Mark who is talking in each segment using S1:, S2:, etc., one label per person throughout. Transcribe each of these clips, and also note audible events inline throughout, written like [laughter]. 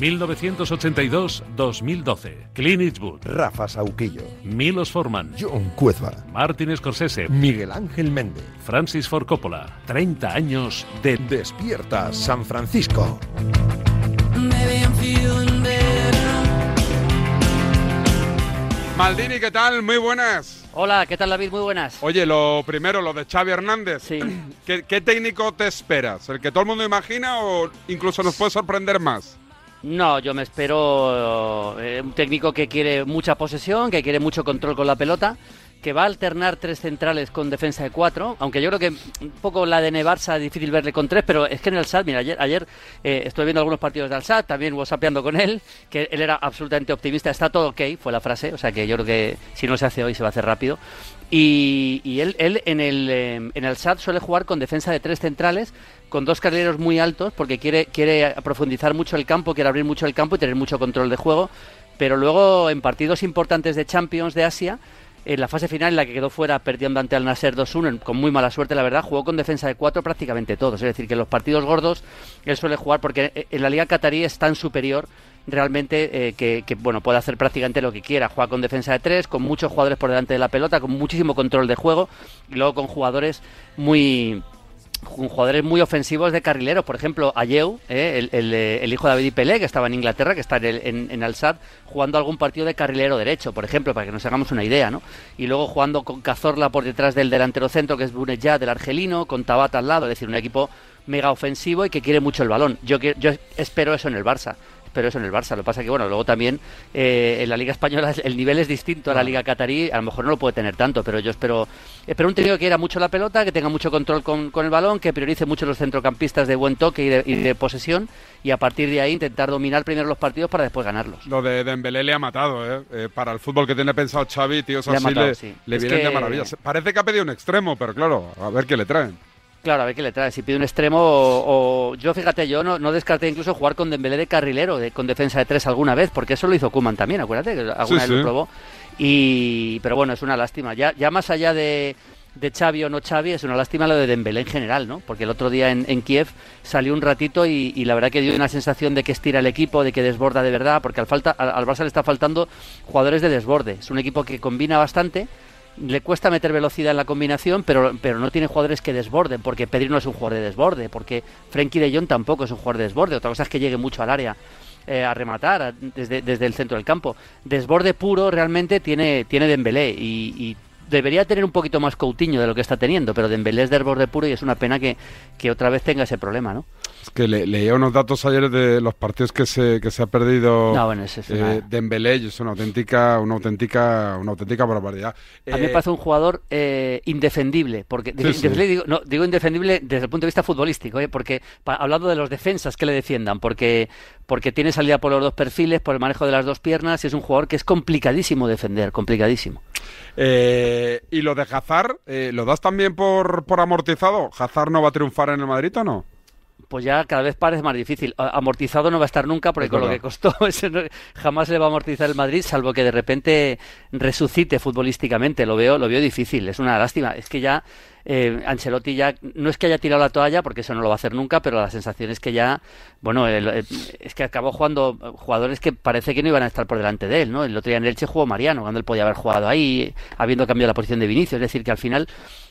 S1: 1982-2012. Clint Eastwood.
S2: Rafa Sauquillo.
S1: Milos Forman.
S2: John Cuezba.
S1: Martin Scorsese.
S2: Miguel Ángel Méndez.
S1: Francis Ford Coppola. 30 años de
S2: Despierta San Francisco.
S3: Maldini, ¿qué tal? Muy buenas.
S4: Hola, ¿qué tal David? Muy buenas.
S3: Oye, lo primero, lo de Xavi Hernández.
S4: Sí.
S3: ¿Qué, qué técnico te esperas? ¿El que todo el mundo imagina o incluso nos puede sorprender más?
S4: No, yo me espero eh, un técnico que quiere mucha posesión, que quiere mucho control con la pelota, que va a alternar tres centrales con defensa de cuatro, aunque yo creo que un poco la de Barça es difícil verle con tres, pero es que en el SAT, mira, ayer, ayer eh, estuve viendo algunos partidos del SAT, también whatsappeando con él, que él era absolutamente optimista, está todo ok, fue la frase, o sea que yo creo que si no se hace hoy se va a hacer rápido. Y, y él, él en, el, eh, en el SAT suele jugar con defensa de tres centrales, con dos carrileros muy altos, porque quiere, quiere profundizar mucho el campo, quiere abrir mucho el campo y tener mucho control de juego, pero luego en partidos importantes de Champions de Asia, en la fase final en la que quedó fuera perdiendo ante el Nasser 2-1 con muy mala suerte la verdad jugó con defensa de 4 prácticamente todos. Es decir que en los partidos gordos él suele jugar porque en la liga catarí es tan superior realmente eh, que, bueno puede hacer prácticamente lo que quiera. Juega con defensa de 3 con muchos jugadores por delante de la pelota con muchísimo control de juego y luego con jugadores muy jugadores muy ofensivos de carrileros. Por ejemplo, Ayeu, eh, el, el, hijo de David y Pelé, que estaba en Inglaterra, que está en, el, en, en Al-Sad, jugando algún partido de carrilero derecho, por ejemplo, para que nos hagamos una idea, ¿no? Y luego jugando con Cazorla por detrás del delantero centro, que es Bunejad, del argelino, con Tabata al lado, es decir, un equipo mega ofensivo y que quiere mucho el balón. Yo, yo espero eso en el Barça pero eso en el Barça. Lo que pasa que, bueno, luego también eh, en la Liga Española [laughs] el nivel es distinto a la Liga Catarí. A lo mejor no lo puede tener tanto, pero yo espero, espero un técnico que quiera mucho la pelota, que tenga mucho control con, con, el balón, que priorice mucho los centrocampistas de buen toque y de, y de, posesión y a partir de ahí intentar dominar primero los partidos para después ganarlos.
S3: Lo de Dembélé le ha matado, ¿eh? eh para el fútbol que tiene pensado Xavi, tíos
S4: le
S3: así
S4: matado,
S3: le,
S4: sí.
S3: le vienen
S4: que...
S3: de maravilla. Parece que ha pedido un extremo, pero claro, a ver qué le traen.
S4: Claro, a ver qué le trae. Si pide un extremo o, o yo, fíjate, yo no, no, descarté incluso jugar con Dembélé de carrilero, de, con defensa de tres alguna vez, porque eso lo hizo Kuman también, acuérdate, que alguna
S3: Sí,
S4: vez
S3: sí.
S4: lo probó. Y, pero bueno, es una lástima. Ya, ya más allá de, de Xavi o no Xavi, es una lástima lo de Dembélé en general, ¿no? Porque el otro día en, en Kiev salió un ratito y, y, la verdad que dio una sensación de que estira el equipo, de que desborda de verdad, porque al, falta, al, al Barça le está faltando jugadores de desborde. Es un equipo que combina bastante le cuesta meter velocidad en la combinación, pero, pero no tiene jugadores que desborden, porque Pedri no es un jugador de desborde, porque Frenkie de Jong tampoco es un jugador de desborde, otra cosa es que llegue mucho al área eh, a rematar desde, desde el centro del campo. Desborde puro realmente tiene, tiene Dembélé y, y debería tener un poquito más Coutinho de lo que está teniendo, pero Dembélé es desborde puro y es una pena que, que otra vez tenga ese problema, ¿no?
S3: Es que le, leía unos datos ayer de los partidos que se, que se ha perdido
S4: no, bueno, es, es una...
S3: eh, Dembélé y es una auténtica, una auténtica, una auténtica barbaridad.
S4: A mí me parece un jugador eh, indefendible, porque
S3: Sí, sí.
S4: Digo, no, digo indefendible desde el punto de vista futbolístico, ¿eh? porque pa, hablando de los defensas que le defiendan, porque porque tiene salida por los dos perfiles, por el manejo de las dos piernas, y es un jugador que es complicadísimo defender, complicadísimo.
S3: Eh, y lo de Hazard, eh, ¿lo das también por, por amortizado? ¿Hazard no va a triunfar en el Madrid o no?
S4: Pues ya cada vez parece más difícil. Amortizado no va a estar nunca porque es con verdad. lo que costó [laughs] jamás le va a amortizar el Madrid, salvo que de repente resucite futbolísticamente. Lo veo, lo veo difícil. Es una lástima. Es que ya eh, Ancelotti ya no es que haya tirado la toalla porque eso no lo va a hacer nunca, pero la sensación es que ya, bueno, el, el, es que acabó jugando jugadores que parece que no iban a estar por delante de él, ¿no? El otro día en Elche jugó Mariano cuando él podía haber jugado ahí, habiendo cambiado la posición de Vinicius. Es decir, que al final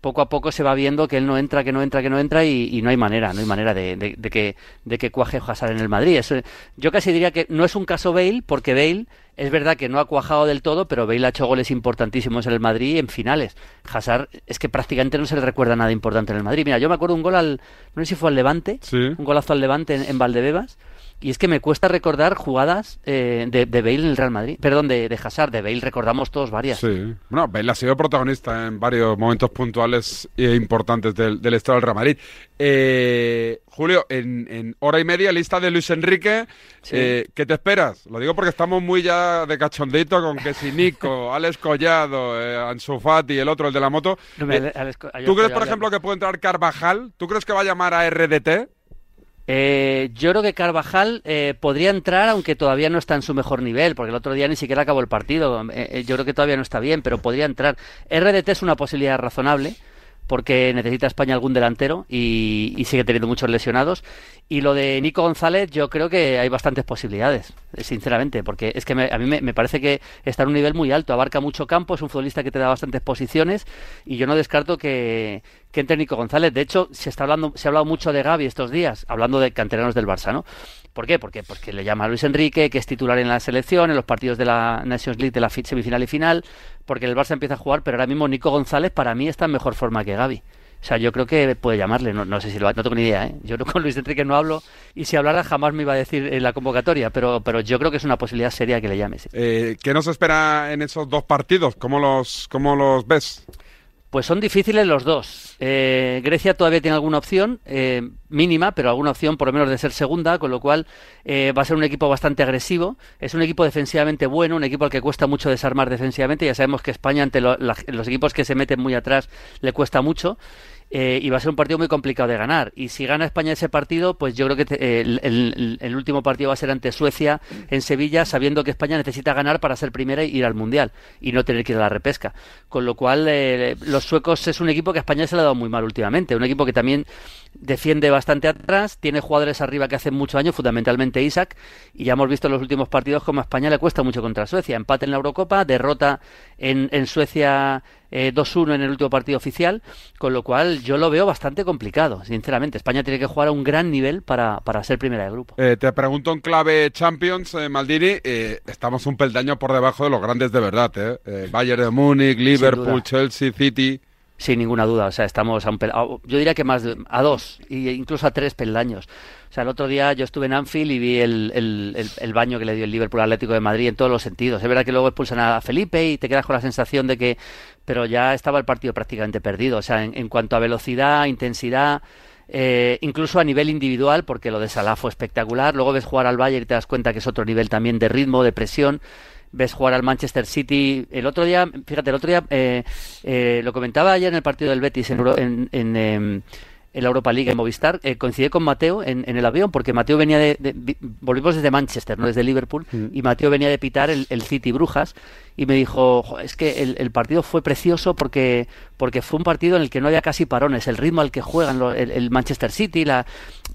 S4: poco a poco se va viendo que él no entra, que no entra, que no entra y, y no hay manera, no hay manera de, de, de, que, de que cuaje Hazard en el Madrid. Eso, yo casi diría que no es un caso Bale, porque Bale es verdad que no ha cuajado del todo, pero Bale ha hecho goles importantísimos en el Madrid en finales. Hazard es que prácticamente no se le recuerda nada importante en el Madrid. Mira, yo me acuerdo un gol al, no sé si fue al Levante,
S3: sí.
S4: un golazo al Levante en, en Valdebebas. Y es que me cuesta recordar jugadas eh, de, de, Bale en el Real Madrid. Perdón, de, de, Hazard. De Bale recordamos todos varias.
S3: Sí. Bueno, Bale ha sido protagonista en varios momentos puntuales e importantes del, del estado del Real Madrid. Eh, Julio, en, en, hora y media, lista de Luis Enrique. Sí. Eh, ¿Qué te esperas? Lo digo porque estamos muy ya de cachondito con que si Nico, [laughs] Alex Collado, eh, Ansu Fati el otro, el de la moto. No, me, Alex, ¿Tú crees, por ejemplo, que puede entrar Carvajal? ¿Tú crees que va a llamar a RDT?
S4: Eh, yo creo que Carvajal eh, podría entrar, aunque todavía no está en su mejor nivel, porque el otro día ni siquiera acabó el partido. Eh, yo creo que todavía no está bien, pero podría entrar. RDT es una posibilidad razonable, porque necesita España algún delantero y, sigue teniendo muchos lesionados. Y lo de Nico González, yo creo que hay bastantes posibilidades, eh, sinceramente, porque es que me- a mí me, parece que está en un nivel muy alto, abarca mucho campo, es un futbolista que te da bastantes posiciones y yo no descarto que, que entre Nico González. De hecho, se está hablando, se ha hablado mucho de Gaby estos días, hablando de canteranos del Barça, ¿no? ¿Por qué? Porque, porque le llama a Luis Enrique, que es titular en la selección, en los partidos de la Nations League de la fi- semifinal y final, porque el Barça empieza a jugar, pero ahora mismo Nico González para mí está en mejor forma que Gaby. O sea, yo creo que puede llamarle, no, no sé si lo no tengo ni idea, ¿eh? Yo [laughs] con Luis Enrique no hablo y si hablara jamás me iba a decir en la convocatoria, pero, pero yo creo que es una posibilidad seria que le llame. sí.
S3: Eh, ¿Qué nos espera en esos dos partidos? ¿Cómo los, cómo los ves?
S4: Pues son difíciles los dos. Eh, Grecia todavía tiene alguna opción, eh, mínima, pero alguna opción por lo menos de ser segunda, con lo cual eh, va a ser un equipo bastante agresivo. Es un equipo defensivamente bueno, un equipo al que cuesta mucho desarmar defensivamente. Ya sabemos que España ante los equipos que se meten muy atrás le cuesta mucho. Eh, y va a ser un partido muy complicado de ganar. Y si gana España ese partido, pues yo creo que eh, el último partido va a ser ante Suecia en Sevilla, sabiendo que España necesita ganar para ser primera e ir al Mundial y no tener que ir a la repesca. Con lo cual, eh, los suecos es un equipo que a España se le ha dado muy mal últimamente. Un equipo que también defiende bastante atrás, tiene jugadores arriba que hacen mucho daño, fundamentalmente Isaac, y ya hemos visto en los últimos partidos como a España le cuesta mucho contra Suecia. Empate en la Eurocopa, derrota en, en Suecia eh, 2-1 en el último partido oficial, con lo cual yo lo veo bastante complicado, sinceramente. España tiene que jugar a un gran nivel para, para ser primera de grupo.
S3: Eh, te pregunto en clave Champions, eh, Maldini. eh, estamos un peldaño por debajo de los grandes de verdad. ¿eh? Bayern de Múnich, Liverpool. Chelsea, City.
S4: Sin ninguna duda, o sea, estamos a un pel- yo diría que más de, a dos, e incluso a tres peldaños. O sea, el otro día yo estuve en Anfield y vi el, el- el- baño que le dio el Liverpool Atlético de Madrid en todos los sentidos. Es verdad que luego expulsan a Felipe y te quedas con la sensación de que, pero ya estaba el partido prácticamente perdido. O sea, en, en cuanto a velocidad, intensidad, eh, incluso a nivel individual, porque lo de Salah fue espectacular. Luego ves jugar al Bayern y te das cuenta que es otro nivel también de ritmo, de presión ves jugar al Manchester City. El otro día, fíjate, el otro día eh, eh, lo comentaba ayer en el partido del Betis en, en, en, em, en la Europa League en Movistar, eh, coincidí con Mateo en, en el avión porque Mateo venía de, de- vi- volvimos desde Manchester, no desde Liverpool, y Mateo venía de pitar el, el City Brujas y me dijo, "Jo, es que el, el partido fue precioso porque porque fue un partido en el que no había casi parones, el ritmo al que juegan lo- el, el Manchester City, la,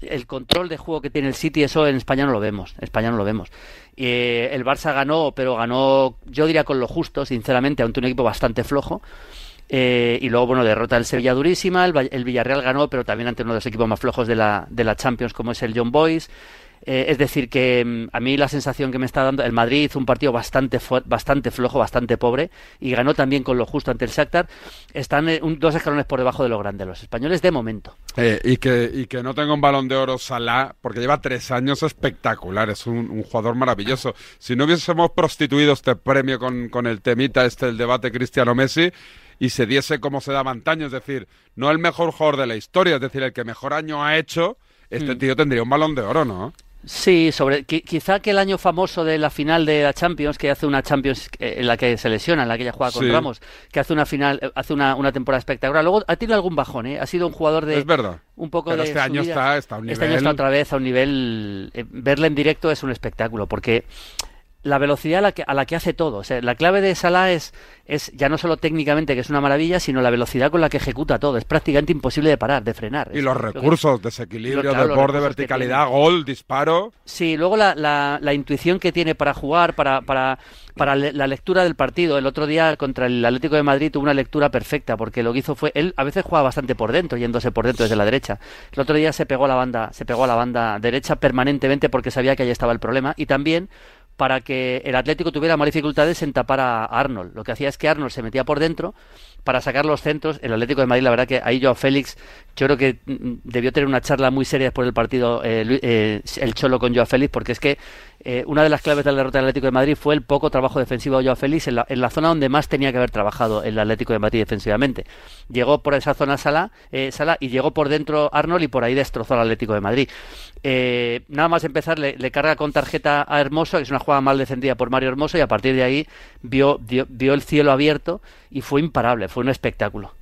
S4: el control de juego que tiene el City, eso en España no lo vemos, en España no lo vemos. Eh, el Barça ganó, pero ganó, yo diría con lo justo, sinceramente, ante un equipo bastante flojo. Eh, y luego, bueno, derrota del Sevilla durísima. El, el Villarreal ganó, pero también ante uno de los equipos más flojos de la, de la Champions, como es el John Boys. Eh, es decir, que mm, a mí la sensación que me está dando, el Madrid hizo un partido bastante, bastante flojo, bastante pobre, y ganó también con lo justo ante el Shakhtar. Están eh, dos escalones por debajo de lo grande los españoles de momento.
S3: Eh, y, que, y que no tenga un balón de oro Salah, porque lleva tres años espectacular, es un, un jugador maravilloso. Si no hubiésemos prostituido este premio con, con el temita, este, el debate Cristiano-Messi, y se diese como se daba antaño, es decir, no el mejor jugador de la historia, es decir, el que mejor año ha hecho, este
S4: Mm.
S3: tío tendría un balón de oro, ¿no?
S4: Sí, sobre qui- quizá aquel año famoso de la final de la Champions, que hace una Champions eh, en la que se lesiona, en la que ella juega con
S3: Sí.
S4: Ramos, que hace una final, eh, hace una, una temporada espectacular. Luego ha tenido algún bajón, ¿eh? ha sido un jugador de
S3: es verdad.
S4: un poco
S3: Pero
S4: de
S3: este año está, está a un
S4: Este
S3: nivel...
S4: año está otra vez a un nivel. eh, verle en directo es un espectáculo, porque la velocidad a la que, a la que hace todo. O sea, la clave de Salah es, es ya no solo técnicamente, que es una maravilla, sino la velocidad con la que ejecuta todo. Es prácticamente imposible de parar, de frenar.
S3: Y
S4: Es
S3: los
S4: que-
S3: recursos, desequilibrio,
S4: Lo- claro,
S3: desborde, verticalidad, gol, disparo.
S4: Sí, luego la, la, la intuición que tiene para jugar, para, para, para le- la lectura del partido. El otro día contra el Atlético de Madrid tuvo una lectura perfecta, porque lo que hizo fue, él a veces juega bastante por dentro, yéndose por dentro desde la derecha. El otro día se pegó a la banda, se pegó a la banda derecha permanentemente porque sabía que ahí estaba el problema. Y también para que el Atlético tuviera más dificultades en tapar a Arnold. Lo que hacía es que Arnold se metía por dentro para sacar los centros. El Atlético de Madrid, la verdad que ahí Joao Félix, yo creo que mm, debió tener una charla muy seria después del partido eh, eh, el Cholo con Joao Félix, porque es que eh, una de las claves de la derrota del Atlético de Madrid fue el poco trabajo defensivo de Joao Félix en la, en la zona donde más tenía que haber trabajado el Atlético de Madrid defensivamente. Llegó por esa zona Sala, eh, Sala y llegó por dentro Arnold y por ahí destrozó al Atlético de Madrid. Eh, nada más empezar, le, le carga con tarjeta a Hermoso, que es una jugada mal defendida por Mario Hermoso, y a partir de ahí vio, vio, vio el cielo abierto y fue imparable, fue un espectáculo.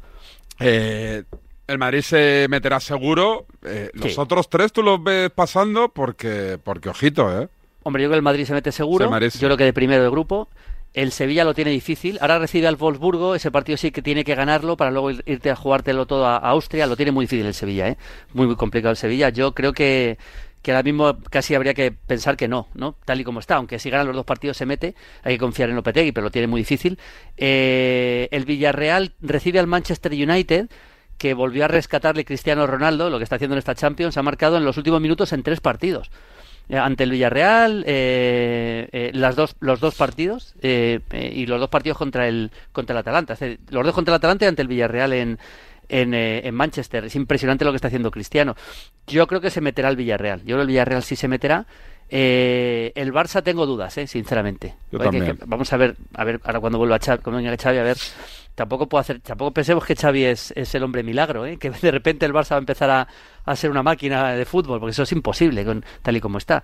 S3: Eh, el Madrid se meterá seguro. Eh, los otros tres tú los ves pasando porque, porque ojito, ¿eh?
S4: Hombre, yo creo que el Madrid se mete seguro.
S3: Se.
S4: Yo creo que de primero de grupo. El Sevilla lo tiene difícil. Ahora recibe al Wolfsburgo. Ese partido sí que tiene que ganarlo para luego irte a jugártelo todo a, Austria. Lo tiene muy difícil el Sevilla, ¿eh? Muy, muy complicado el Sevilla. Yo creo que, que ahora mismo casi habría que pensar que no, ¿no? Tal y como está. Aunque si ganan los dos partidos se mete. Hay que confiar en Lopetegui, pero lo tiene muy difícil. Eh, el Villarreal recibe al Manchester United que volvió a rescatarle Cristiano Ronaldo, lo que está haciendo en esta Champions, ha marcado en los últimos minutos en tres partidos. Eh, ante el Villarreal, eh, eh, las dos, los dos partidos y los dos partidos contra el, contra el Atalanta. los dos contra el Atalanta y ante el Villarreal en, en, en, Manchester. Es impresionante lo que está haciendo Cristiano. Yo creo que se meterá el Villarreal. Yo creo que el Villarreal sí se meterá. el Barça tengo dudas, sinceramente. vamos a ver, a ver ahora cuando vuelva Xavi, cuando venga Xavi, a ver tampoco puedo hacer, tampoco pensemos que Xavi es, es el hombre milagro, ¿eh? que de repente el Barça va a empezar a, a, ser una máquina de fútbol, porque eso es imposible con, tal y como está.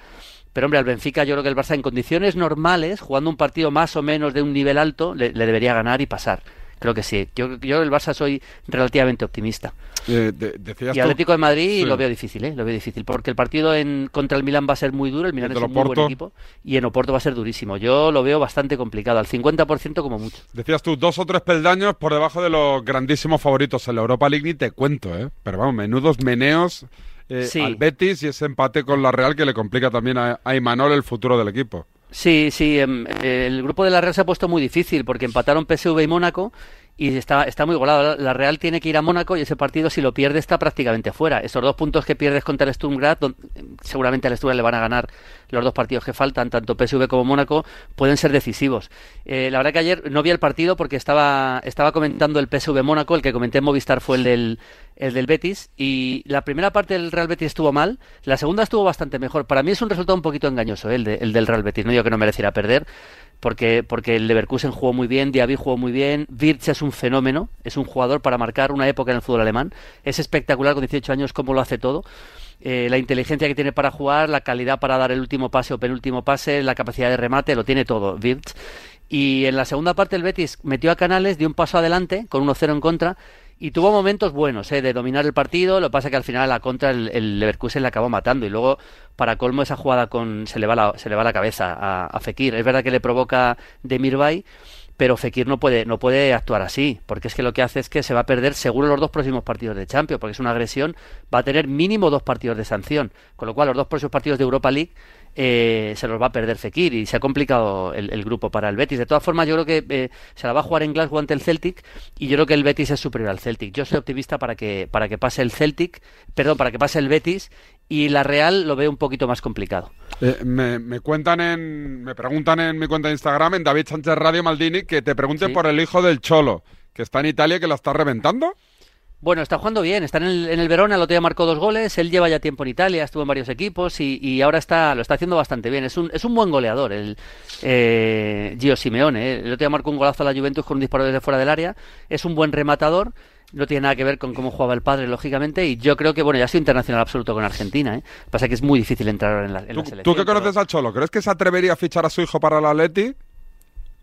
S4: Pero hombre, al Benfica yo creo que el Barça en condiciones normales, jugando un partido más o menos de un nivel alto, le debería ganar y pasar. Creo que sí. Yo, yo el Barça soy relativamente optimista.
S3: Eh,
S4: y Atlético de Madrid lo veo difícil, ¿eh? Lo veo difícil. Porque el partido en, contra el Milan va a ser muy duro. El Milan es un muy buen equipo. Y en Oporto va a ser durísimo. Yo lo veo bastante complicado. Al 50% como mucho.
S3: Decías tú, dos o tres peldaños por debajo de los grandísimos favoritos en la Europa League. Ni te cuento, ¿eh? Pero vamos, menudos meneos. Eh, al Betis y ese empate con la Real que le complica también a, a Imanol el futuro del equipo.
S4: Sí, sí, em, el grupo de la Real se ha puesto muy difícil porque empataron PSV y Mónaco y está, está muy golado. La Real tiene que ir a Mónaco y ese partido si lo pierde está prácticamente fuera. Esos dos puntos que pierdes contra el Sturm Graz, seguramente al Sturm le van a ganar los dos partidos que faltan, tanto PSV como Mónaco, pueden ser decisivos. Eh, la verdad que ayer no vi el partido porque estaba, estaba comentando el PSV Mónaco, el que comenté en Movistar fue el del, el del Betis y la primera parte del Real Betis estuvo mal, la segunda estuvo bastante mejor. Para mí es un resultado un poquito engañoso ¿eh? el, el del Real Betis, no digo que no mereciera perder, porque, porque el Leverkusen jugó muy bien, Diaby jugó muy bien, Wirtz es un fenómeno, es un jugador para marcar una época en el fútbol alemán, es espectacular con 18 años cómo lo hace todo. Eh, la inteligencia que tiene para jugar, la calidad para dar el último pase o penúltimo pase, la capacidad de remate, lo tiene todo, Wirtz. Y en la segunda parte el Betis metió a Canales, dio un paso adelante con 1-0 en contra y tuvo momentos buenos eh, de dominar el partido. Lo que pasa es que al final a la contra el, Leverkusen le acabó matando. Y luego, para colmo, esa jugada con se le va la, se le va la cabeza a, Fekir. Es verdad que le provoca Demirbay, pero Fekir no puede, no puede actuar así, porque es que lo que hace es que se va a perder seguro los dos próximos partidos de Champions, porque es una agresión, va a tener mínimo dos partidos de sanción, con lo cual los dos próximos partidos de Europa League eh, se los va a perder Fekir y se ha complicado el, grupo para el Betis. De todas formas, yo creo que eh, se la va a jugar en Glasgow ante el Celtic y yo creo que el Betis es superior al Celtic. Yo soy optimista para que, para que pase el Celtic, perdón, para que pase el Betis y la Real lo veo un poquito más complicado.
S3: Eh, me, cuentan en, me preguntan en mi cuenta de Instagram, en David Sánchez Radio Maldini, que te pregunten por el hijo del Cholo, que está en Italia, que la está reventando.
S4: Bueno, está jugando bien, está en el, en el Verona, el otro día marcó dos goles, él lleva ya tiempo en Italia, estuvo en varios equipos y, ahora está lo está haciendo bastante bien. Es un, es un buen goleador, el eh, Gio Simeone. ¿eh? El otro día marcó un golazo a la Juventus con un disparo desde fuera del área. Es un buen rematador, no tiene nada que ver con cómo jugaba el padre, lógicamente, y yo creo que, bueno, ya sido internacional absoluto con Argentina, ¿eh? Pasa que es muy difícil entrar en la, en selección.
S3: ¿Tú qué conoces al Cholo? ¿Crees que se atrevería a fichar a su hijo para el Atleti?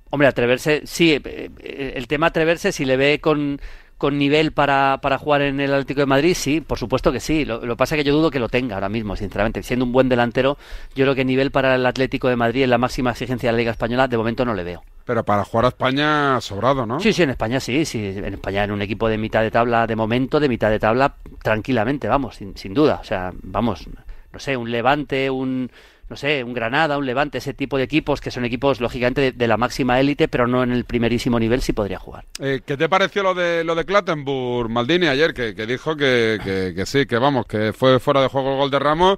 S4: Hombre, atreverse, sí, eh, eh, el tema atreverse, si le ve con con nivel para, para jugar en el Atlético de Madrid, sí, por supuesto que sí. Lo, que pasa es que yo dudo que lo tenga ahora mismo, sinceramente. Siendo un buen delantero, yo creo que nivel para el Atlético de Madrid en la máxima exigencia de la Liga Española, de momento no le veo.
S3: Pero para jugar a España, sobrado, ¿no?
S4: Sí, sí, en España sí, sí. En España, en un equipo de mitad de tabla, de momento, de mitad de tabla, tranquilamente, vamos, sin, sin duda. O sea, vamos, no sé, un Levante, un no sé, un Granada, un Levante, ese tipo de equipos que son equipos lógicamente de, la máxima élite, pero no en el primerísimo nivel sí podría jugar.
S3: Eh, ¿Qué te pareció lo de lo de Clattenburg, Maldini ayer, que, dijo que, que, sí, que vamos, que fue fuera de juego el gol de Ramos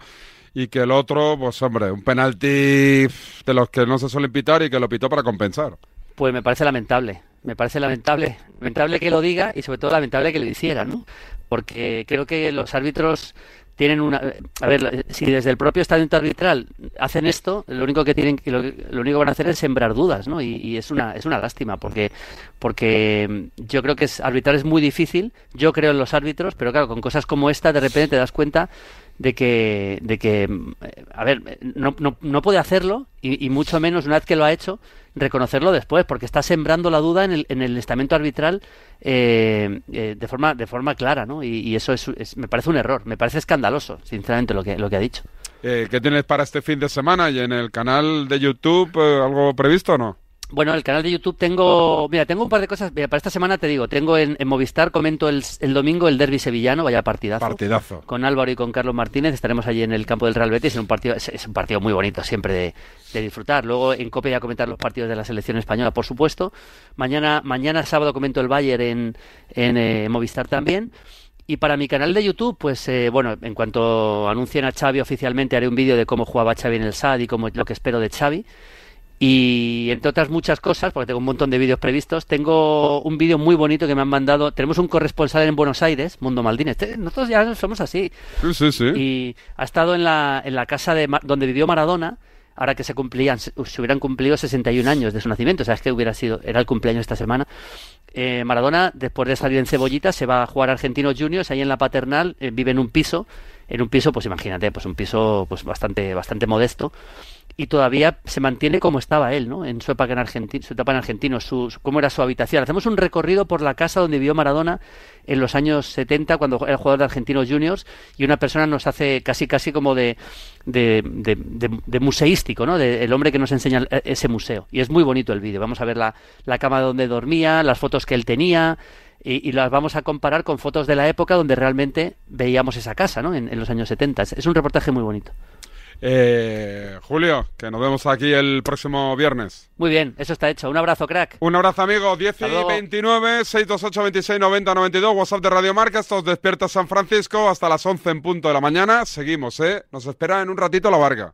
S3: y que el otro, pues hombre, un penalti de los que no se suelen pitar y que lo pitó para compensar?
S4: Pues me parece lamentable, me parece lamentable, lamentable que lo diga y sobre todo lamentable que lo hiciera, ¿no? Porque creo que los árbitros tienen una a ver si desde el propio estadio arbitral hacen esto lo único que tienen lo, lo único que van a hacer es sembrar dudas no y, es una es una lástima porque porque yo creo que es arbitrar es muy difícil. Yo creo en los árbitros pero claro con cosas como esta de repente te das cuenta de que, de que a ver, no, no, no puede hacerlo y, mucho menos una vez que lo ha hecho, reconocerlo después, porque está sembrando la duda en el, en el estamento arbitral eh, eh, de, forma, de forma clara, ¿no? Y, eso es, me parece un error, me parece escandaloso, sinceramente, lo que, lo que ha dicho.
S3: Eh, ¿Qué tienes para este fin de semana? ¿Y en el canal de YouTube algo previsto o no?
S4: Bueno, el canal de YouTube tengo, mira, tengo un par de cosas. Mira, para esta semana te digo, tengo en, en Movistar, comento el, el domingo el derby sevillano, vaya partidazo.
S3: Partidazo.
S4: Con Álvaro y con Carlos Martínez estaremos allí en el campo del Real Betis, en un partido, es, es un partido muy bonito siempre de, de disfrutar. Luego en Cope ya comentar los partidos de la selección española, por supuesto. Mañana, mañana sábado comento el Bayern en, en eh, Movistar también. Y para mi canal de YouTube, pues eh, bueno, en cuanto anuncien a Xavi oficialmente, haré un vídeo de cómo jugaba Xavi en el SAD y cómo lo que espero de Xavi. Y entre otras muchas cosas, porque tengo un montón de vídeos previstos, tengo un vídeo muy bonito que me han mandado. Tenemos un corresponsal en Buenos Aires, Mundo Maldini. Este- nosotros ya somos así.
S3: Sí, sí, sí.
S4: Y ha estado en la, en la casa de donde vivió Maradona, ahora que se cumplían, se, se hubieran cumplido 61 años de su nacimiento. O sea, es que hubiera sido, era el cumpleaños esta semana. Eh, Maradona, después de salir en Cebollita, se va a jugar a Argentinos Juniors, ahí en la paternal, eh, vive en un piso, en un piso, pues imagínate, pues un piso pues bastante, bastante modesto. Y todavía se mantiene como estaba él, ¿no? En su época en Argentina, su etapa en Argentinos, su, cómo era su habitación. Hacemos un recorrido por la casa donde vivió Maradona en los años 70, cuando era jugador de Argentinos Juniors, y una persona nos hace casi, casi como de, de, de- de- de museístico, ¿no? El hombre que nos enseña el- ese museo. Y es muy bonito el vídeo. Vamos a ver la, la cama donde dormía, las fotos que él tenía, y, las vamos a comparar con fotos de la época donde realmente veíamos esa casa, ¿no? En, en los años 70. Es, es un reportaje muy bonito.
S3: Eh, Julio, que nos vemos aquí el próximo viernes.
S4: Muy bien, eso está hecho. Un abrazo, crack.
S3: Un abrazo, amigo. 10
S4: Hasta
S3: y
S4: luego.
S3: 29, 628, 26, 90, 92. WhatsApp de Radio Marca. Estos despierta San Francisco hasta las 11 en punto de la mañana. Seguimos, ¿eh? Nos espera en un ratito la barca.